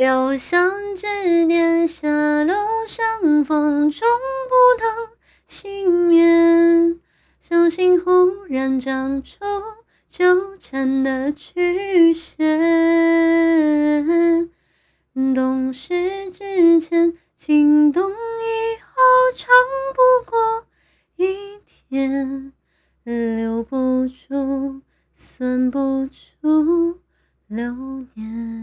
又像指点下落相逢，中不能幸免。手心忽然长出纠缠的曲线。懂事之前，情动以后，长不过一天，留不住，算不出流年。